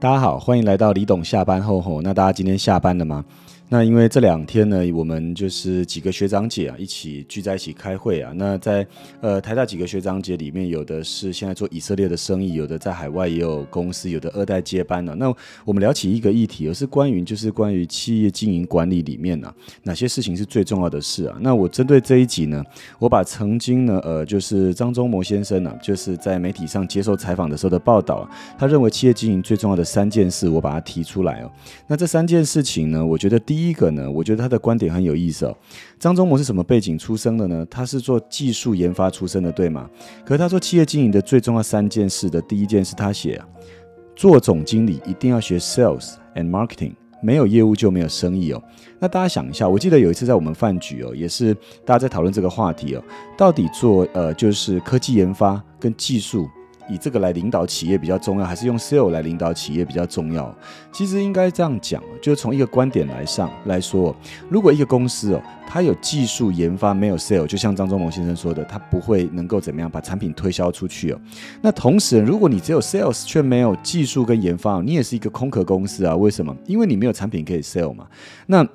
大家好，欢迎来到李董下班后吼。那大家今天下班了吗？那因为这两天呢，我们就是几个学长姐啊，一起聚在一起开会啊。那在呃台大几个学长姐里面，有的是现在做以色列的生意，有的在海外也有公司，有的二代接班了。那我们聊起一个议题，而是关于就是关于企业经营管理里面呢，哪些事情是最重要的事啊？那我针对这一集呢，我把曾经呢，呃，就是张忠谋先生呢，就是在媒体上接受采访的时候的报道，他认为企业经营最重要的三件事，我把它提出来哦。那这三件事情呢，我觉得第一第一个呢，我觉得他的观点很有意思哦。张忠谋是什么背景出生的呢？他是做技术研发出身的，对吗？可是他说企业经营的最重要三件事的第一件事，他写啊，做总经理一定要学 sales and marketing，没有业务就没有生意哦。那大家想一下，我记得有一次在我们饭局哦，也是大家在讨论这个话题哦，到底做呃就是科技研发跟技术。以这个来领导企业比较重要，还是用 sale 来领导企业比较重要？其实应该这样讲，就是从一个观点来上来说，如果一个公司哦，它有技术研发没有 sale，就像张忠谋先生说的，它不会能够怎么样把产品推销出去哦。那同时，如果你只有 sales 却没有技术跟研发，你也是一个空壳公司啊？为什么？因为你没有产品可以 sale 嘛。那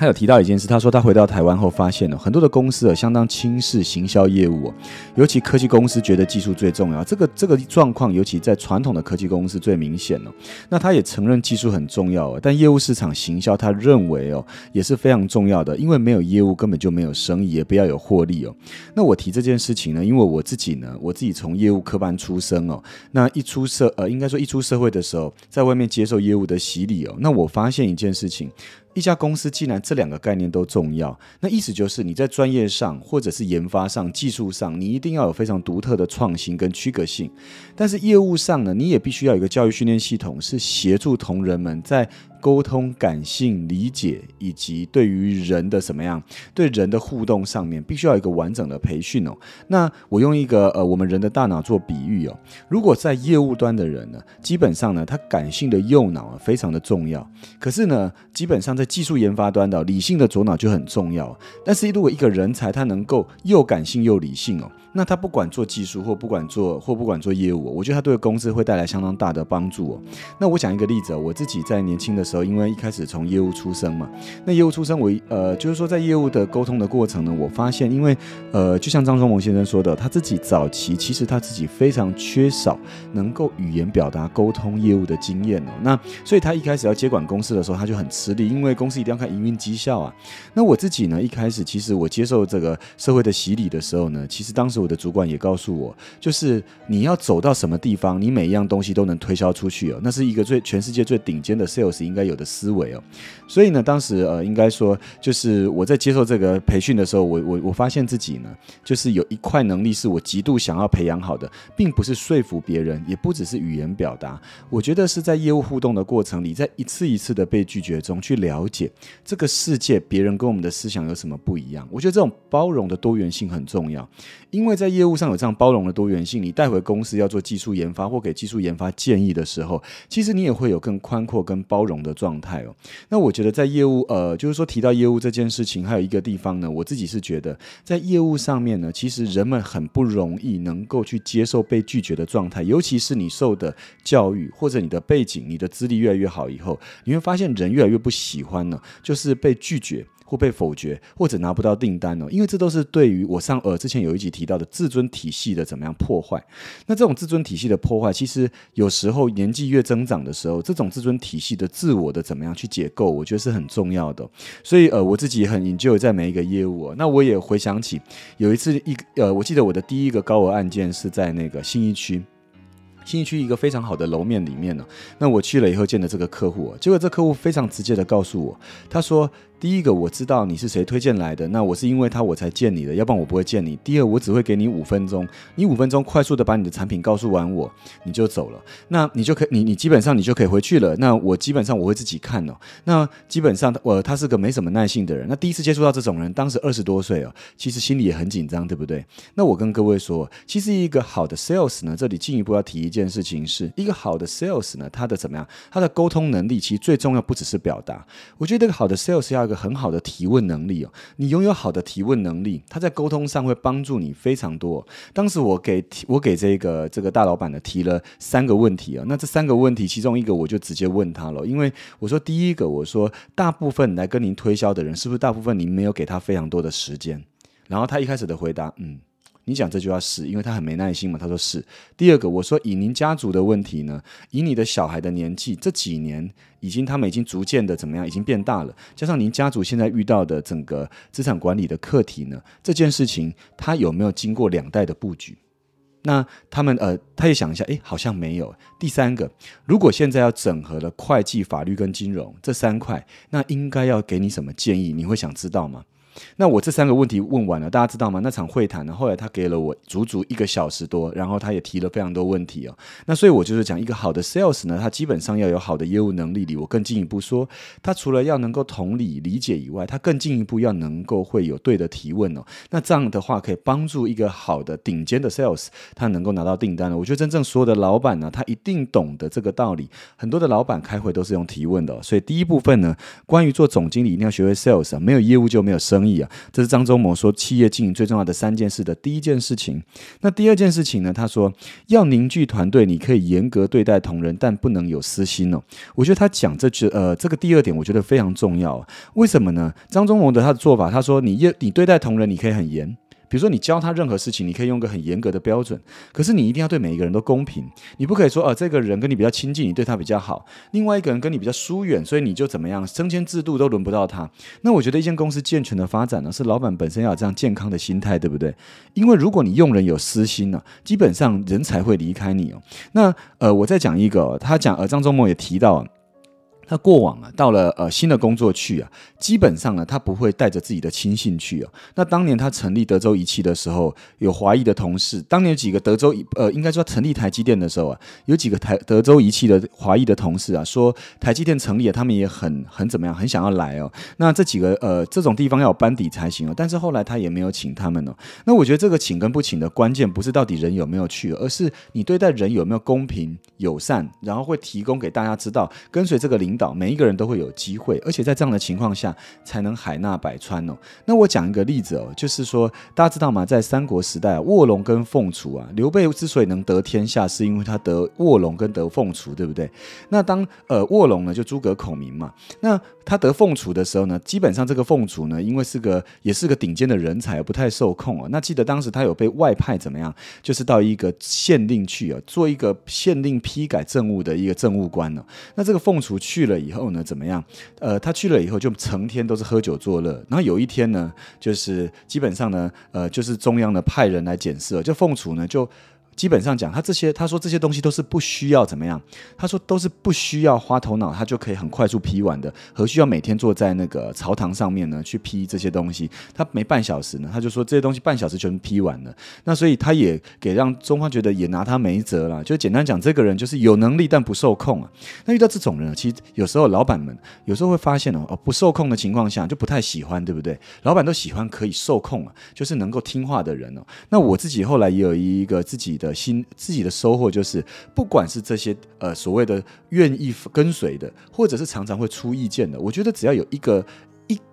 他有提到一件事，他说他回到台湾后发现了很多的公司啊相当轻视行销业务，尤其科技公司觉得技术最重要。这个这个状况尤其在传统的科技公司最明显了。那他也承认技术很重要，但业务市场行销他认为哦也是非常重要的，因为没有业务根本就没有生意，也不要有获利哦。那我提这件事情呢，因为我自己呢，我自己从业务科班出身哦，那一出社呃应该说一出社会的时候，在外面接受业务的洗礼哦，那我发现一件事情。一家公司既然这两个概念都重要，那意思就是你在专业上或者是研发上、技术上，你一定要有非常独特的创新跟区隔性。但是业务上呢，你也必须要有一个教育训练系统，是协助同仁们在。沟通、感性、理解，以及对于人的什么样、对人的互动上面，必须要有一个完整的培训哦。那我用一个呃，我们人的大脑做比喻哦。如果在业务端的人呢，基本上呢，他感性的右脑啊非常的重要。可是呢，基本上在技术研发端的理性的左脑就很重要。但是如果一个人才他能够又感性又理性哦。那他不管做技术或不管做或不管做业务，我觉得他对公司会带来相当大的帮助哦。那我讲一个例子，我自己在年轻的时候，因为一开始从业务出身嘛，那业务出身我呃就是说在业务的沟通的过程呢，我发现因为呃就像张忠谋先生说的，他自己早期其实他自己非常缺少能够语言表达沟通业务的经验哦。那所以他一开始要接管公司的时候，他就很吃力，因为公司一定要看营运绩效啊。那我自己呢，一开始其实我接受这个社会的洗礼的时候呢，其实当时。我的主管也告诉我，就是你要走到什么地方，你每一样东西都能推销出去哦，那是一个最全世界最顶尖的 sales 应该有的思维哦。所以呢，当时呃，应该说，就是我在接受这个培训的时候，我我我发现自己呢，就是有一块能力是我极度想要培养好的，并不是说服别人，也不只是语言表达，我觉得是在业务互动的过程里，在一次一次的被拒绝中去了解这个世界，别人跟我们的思想有什么不一样。我觉得这种包容的多元性很重要，因为。因为在业务上有这样包容的多元性，你带回公司要做技术研发或给技术研发建议的时候，其实你也会有更宽阔、跟包容的状态哦。那我觉得在业务，呃，就是说提到业务这件事情，还有一个地方呢，我自己是觉得在业务上面呢，其实人们很不容易能够去接受被拒绝的状态，尤其是你受的教育或者你的背景、你的资历越来越好以后，你会发现人越来越不喜欢呢，就是被拒绝。或被否决，或者拿不到订单哦，因为这都是对于我上呃之前有一集提到的自尊体系的怎么样破坏。那这种自尊体系的破坏，其实有时候年纪越增长的时候，这种自尊体系的自我的怎么样去解构，我觉得是很重要的。所以呃，我自己很研究在每一个业务。那我也回想起有一次一呃，我记得我的第一个高额案件是在那个信义区。新区一个非常好的楼面里面呢，那我去了以后见的这个客户，结果这客户非常直接的告诉我，他说。第一个我知道你是谁推荐来的，那我是因为他我才见你的，要不然我不会见你。第二，我只会给你五分钟，你五分钟快速的把你的产品告诉完我，你就走了，那你就可你你基本上你就可以回去了。那我基本上我会自己看哦。那基本上我他是个没什么耐性的人。那第一次接触到这种人，当时二十多岁哦，其实心里也很紧张，对不对？那我跟各位说，其实一个好的 sales 呢，这里进一步要提一件事情，是一个好的 sales 呢，他的怎么样？他的沟通能力其实最重要不只是表达。我觉得一个好的 sales 要。个很好的提问能力哦。你拥有好的提问能力，他在沟通上会帮助你非常多。当时我给我给这个这个大老板呢提了三个问题啊，那这三个问题其中一个我就直接问他了，因为我说第一个我说大部分来跟您推销的人是不是大部分您没有给他非常多的时间？然后他一开始的回答，嗯。你讲这句话是因为他很没耐心嘛？他说是。第二个，我说以您家族的问题呢，以你的小孩的年纪，这几年已经他们已经逐渐的怎么样，已经变大了。加上您家族现在遇到的整个资产管理的课题呢，这件事情他有没有经过两代的布局？那他们呃，他也想一下，诶，好像没有。第三个，如果现在要整合了会计、法律跟金融这三块，那应该要给你什么建议？你会想知道吗？那我这三个问题问完了，大家知道吗？那场会谈呢，后来他给了我足足一个小时多，然后他也提了非常多问题哦。那所以我就是讲一个好的 sales 呢，他基本上要有好的业务能力里，我更进一步说，他除了要能够同理理解以外，他更进一步要能够会有对的提问哦。那这样的话可以帮助一个好的顶尖的 sales，他能够拿到订单了。我觉得真正所有的老板呢，他一定懂得这个道理。很多的老板开会都是用提问的，所以第一部分呢，关于做总经理一定要学会 sales 啊，没有业务就没有生意。啊，这是张忠谋说企业经营最重要的三件事的第一件事情。那第二件事情呢？他说要凝聚团队，你可以严格对待同仁，但不能有私心哦。我觉得他讲这句呃，这个第二点我觉得非常重要。为什么呢？张忠谋的他的做法，他说你业你对待同仁，你可以很严。比如说，你教他任何事情，你可以用个很严格的标准，可是你一定要对每一个人都公平。你不可以说，呃，这个人跟你比较亲近，你对他比较好；另外一个人跟你比较疏远，所以你就怎么样，升迁制度都轮不到他。那我觉得，一间公司健全的发展呢，是老板本身要有这样健康的心态，对不对？因为如果你用人有私心呢，基本上人才会离开你哦。那呃，我再讲一个，他讲，呃，张忠谋也提到。他过往啊，到了呃新的工作去啊，基本上呢，他不会带着自己的亲信去哦。那当年他成立德州仪器的时候，有华裔的同事，当年有几个德州呃，应该说成立台积电的时候啊，有几个台德州仪器的华裔的同事啊，说台积电成立了，他们也很很怎么样，很想要来哦。那这几个呃这种地方要有班底才行哦。但是后来他也没有请他们哦。那我觉得这个请跟不请的关键，不是到底人有没有去，而是你对待人有没有公平友善，然后会提供给大家知道，跟随这个领。每一个人都会有机会，而且在这样的情况下才能海纳百川哦。那我讲一个例子哦，就是说大家知道吗？在三国时代，卧龙跟凤雏啊，刘备之所以能得天下，是因为他得卧龙跟得凤雏，对不对？那当呃卧龙呢，就诸葛孔明嘛，那他得凤雏的时候呢，基本上这个凤雏呢，因为是个也是个顶尖的人才，不太受控啊。那记得当时他有被外派怎么样？就是到一个县令去啊，做一个县令批改政务的一个政务官呢。那这个凤雏去。了了以后呢，怎么样？呃，他去了以后就成天都是喝酒作乐。然后有一天呢，就是基本上呢，呃，就是中央呢派人来检视，就凤雏呢就。基本上讲，他这些他说这些东西都是不需要怎么样？他说都是不需要花头脑，他就可以很快速批完的。何需要每天坐在那个朝堂上面呢？去批这些东西，他没半小时呢，他就说这些东西半小时全批完了。那所以他也给让中方觉得也拿他没辙了。就简单讲，这个人就是有能力但不受控啊。那遇到这种人，其实有时候老板们有时候会发现哦，哦不受控的情况下就不太喜欢，对不对？老板都喜欢可以受控啊，就是能够听话的人哦。那我自己后来也有一个自己的。心自己的收获就是，不管是这些呃所谓的愿意跟随的，或者是常常会出意见的，我觉得只要有一个。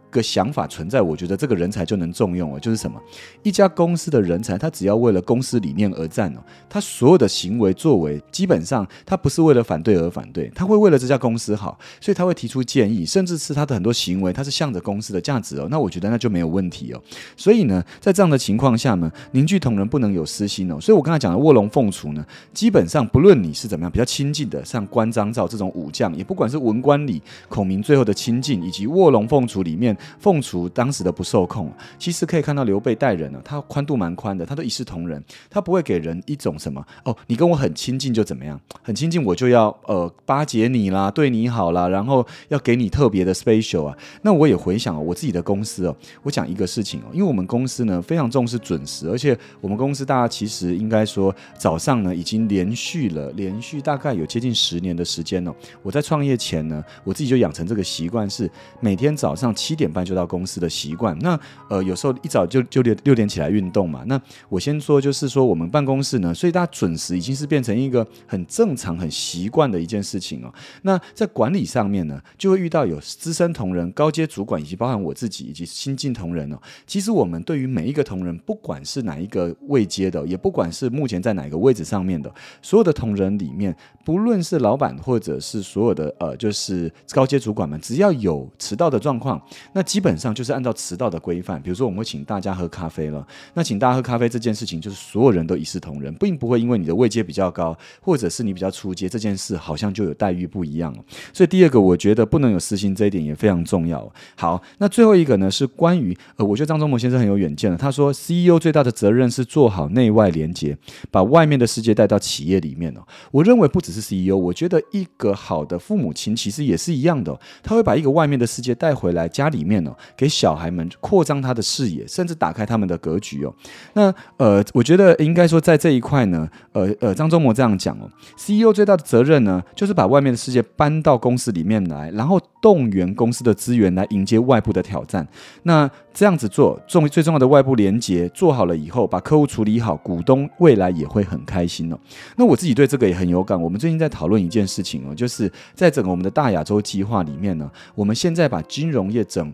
个想法存在，我觉得这个人才就能重用哦。就是什么，一家公司的人才，他只要为了公司理念而战哦，他所有的行为作为，基本上他不是为了反对而反对，他会为了这家公司好，所以他会提出建议，甚至是他的很多行为，他是向着公司的价值哦。那我觉得那就没有问题哦。所以呢，在这样的情况下呢，凝聚同仁不能有私心哦。所以我刚才讲的卧龙凤雏呢，基本上不论你是怎么样比较亲近的，像关张赵这种武将，也不管是文官里孔明最后的亲近，以及卧龙凤雏里面。凤雏当时的不受控，其实可以看到刘备待人呢，他宽度蛮宽的，他都一视同仁，他不会给人一种什么哦，你跟我很亲近就怎么样，很亲近我就要呃巴结你啦，对你好啦，然后要给你特别的 special 啊。那我也回想我自己的公司哦，我讲一个事情哦，因为我们公司呢非常重视准时，而且我们公司大家其实应该说早上呢已经连续了连续大概有接近十年的时间了。我在创业前呢，我自己就养成这个习惯，是每天早上七点。点半就到公司的习惯。那呃，有时候一早就就六六点起来运动嘛。那我先说，就是说我们办公室呢，所以大家准时已经是变成一个很正常、很习惯的一件事情哦。那在管理上面呢，就会遇到有资深同仁、高阶主管，以及包含我自己以及新进同仁哦。其实我们对于每一个同仁，不管是哪一个位阶的，也不管是目前在哪个位置上面的，所有的同仁里面，不论是老板或者是所有的呃，就是高阶主管们，只要有迟到的状况，那基本上就是按照迟到的规范。比如说，我们会请大家喝咖啡了，那请大家喝咖啡这件事情，就是所有人都一视同仁，并不会因为你的位阶比较高，或者是你比较出阶，这件事好像就有待遇不一样。所以第二个，我觉得不能有私心，这一点也非常重要。好，那最后一个呢，是关于呃，我觉得张忠谋先生很有远见的。他说，CEO 最大的责任是做好内外连接，把外面的世界带到企业里面哦。我认为不只是 CEO，我觉得一个好的父母亲其实也是一样的，他会把一个外面的世界带回来家里面哦，给小孩们扩张他的视野，甚至打开他们的格局哦。那呃，我觉得应该说在这一块呢，呃呃，张忠谋这样讲哦，CEO 最大的责任呢，就是把外面的世界搬到公司里面来，然后动员公司的资源来迎接外部的挑战。那这样子做，重最重要的外部连接做好了以后，把客户处理好，股东未来也会很开心哦。那我自己对这个也很有感。我们最近在讨论一件事情哦，就是在整个我们的大亚洲计划里面呢，我们现在把金融业整。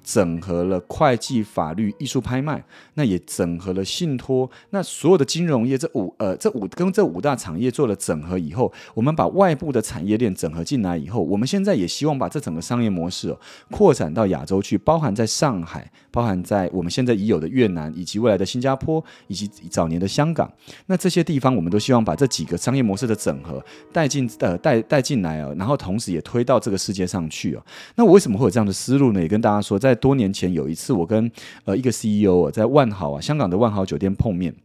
整合了会计、法律、艺术、拍卖，那也整合了信托，那所有的金融业这五呃这五跟这五大产业做了整合以后，我们把外部的产业链整合进来以后，我们现在也希望把这整个商业模式哦扩展到亚洲去，包含在上海，包含在我们现在已有的越南，以及未来的新加坡，以及早年的香港，那这些地方我们都希望把这几个商业模式的整合带进呃带带进来哦，然后同时也推到这个世界上去哦。那我为什么会有这样的思路呢？也跟大家说在。在多年前有一次，我跟呃一个 CEO 啊在万豪啊，香港的万豪酒店碰面。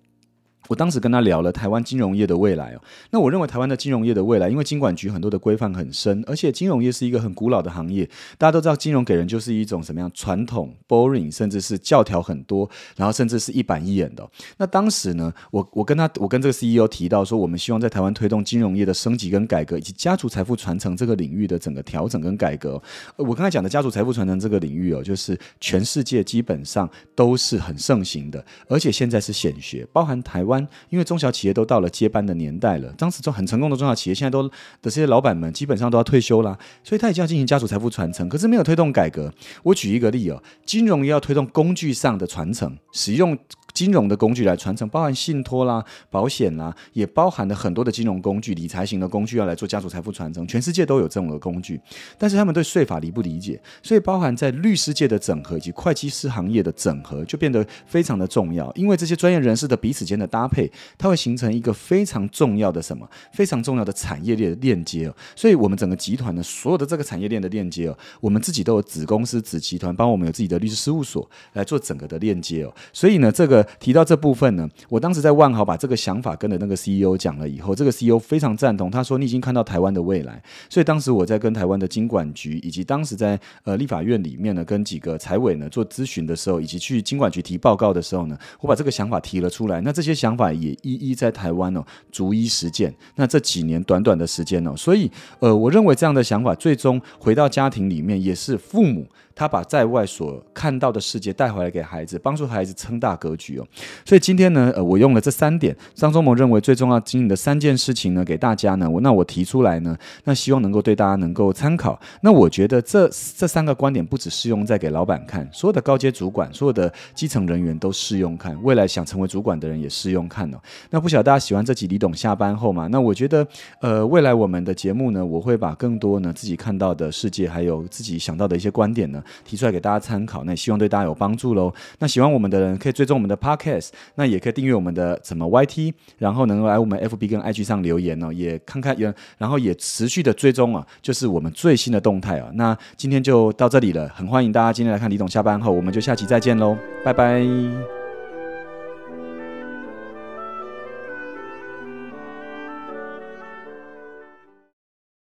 我当时跟他聊了台湾金融业的未来哦，那我认为台湾的金融业的未来，因为金管局很多的规范很深，而且金融业是一个很古老的行业，大家都知道金融给人就是一种什么样传统、boring，甚至是教条很多，然后甚至是一板一眼的。那当时呢，我我跟他，我跟这个 CEO 提到说，我们希望在台湾推动金融业的升级跟改革，以及家族财富传承这个领域的整个调整跟改革。我刚才讲的家族财富传承这个领域哦，就是全世界基本上都是很盛行的，而且现在是显学，包含台湾。因为中小企业都到了接班的年代了，当时中很成功的中小企业，现在都的这些老板们基本上都要退休啦，所以他已经要进行家族财富传承，可是没有推动改革。我举一个例哦，金融要推动工具上的传承，使用。金融的工具来传承，包含信托啦、保险啦，也包含了很多的金融工具、理财型的工具要来做家族财富传承。全世界都有这种的工具，但是他们对税法理不理解，所以包含在律师界的整合以及会计师行业的整合就变得非常的重要。因为这些专业人士的彼此间的搭配，它会形成一个非常重要的什么？非常重要的产业链的链接哦。所以我们整个集团的所有的这个产业链的链接哦，我们自己都有子公司、子集团，帮我们有自己的律师事务所来做整个的链接哦。所以呢，这个。提到这部分呢，我当时在万豪把这个想法跟着那个 CEO 讲了以后，这个 CEO 非常赞同，他说你已经看到台湾的未来。所以当时我在跟台湾的经管局，以及当时在呃立法院里面呢，跟几个财委呢做咨询的时候，以及去经管局提报告的时候呢，我把这个想法提了出来。那这些想法也一一在台湾哦逐一实践。那这几年短短的时间哦，所以呃，我认为这样的想法最终回到家庭里面，也是父母。他把在外所看到的世界带回来给孩子，帮助孩子撑大格局哦。所以今天呢，呃，我用了这三点，张忠谋认为最重要经营的三件事情呢，给大家呢，我那我提出来呢，那希望能够对大家能够参考。那我觉得这这三个观点不只适用在给老板看，所有的高阶主管、所有的基层人员都适用看，未来想成为主管的人也适用看哦。那不晓得大家喜欢这集李董下班后吗？那我觉得，呃，未来我们的节目呢，我会把更多呢自己看到的世界，还有自己想到的一些观点呢。提出来给大家参考，那希望对大家有帮助喽。那喜欢我们的人可以追踪我们的 Podcast，那也可以订阅我们的怎么 YT，然后能够来我们 FB 跟 IG 上留言哦，也看看也，然后也持续的追踪啊，就是我们最新的动态啊。那今天就到这里了，很欢迎大家今天来看李董下班后，我们就下期再见喽，拜拜。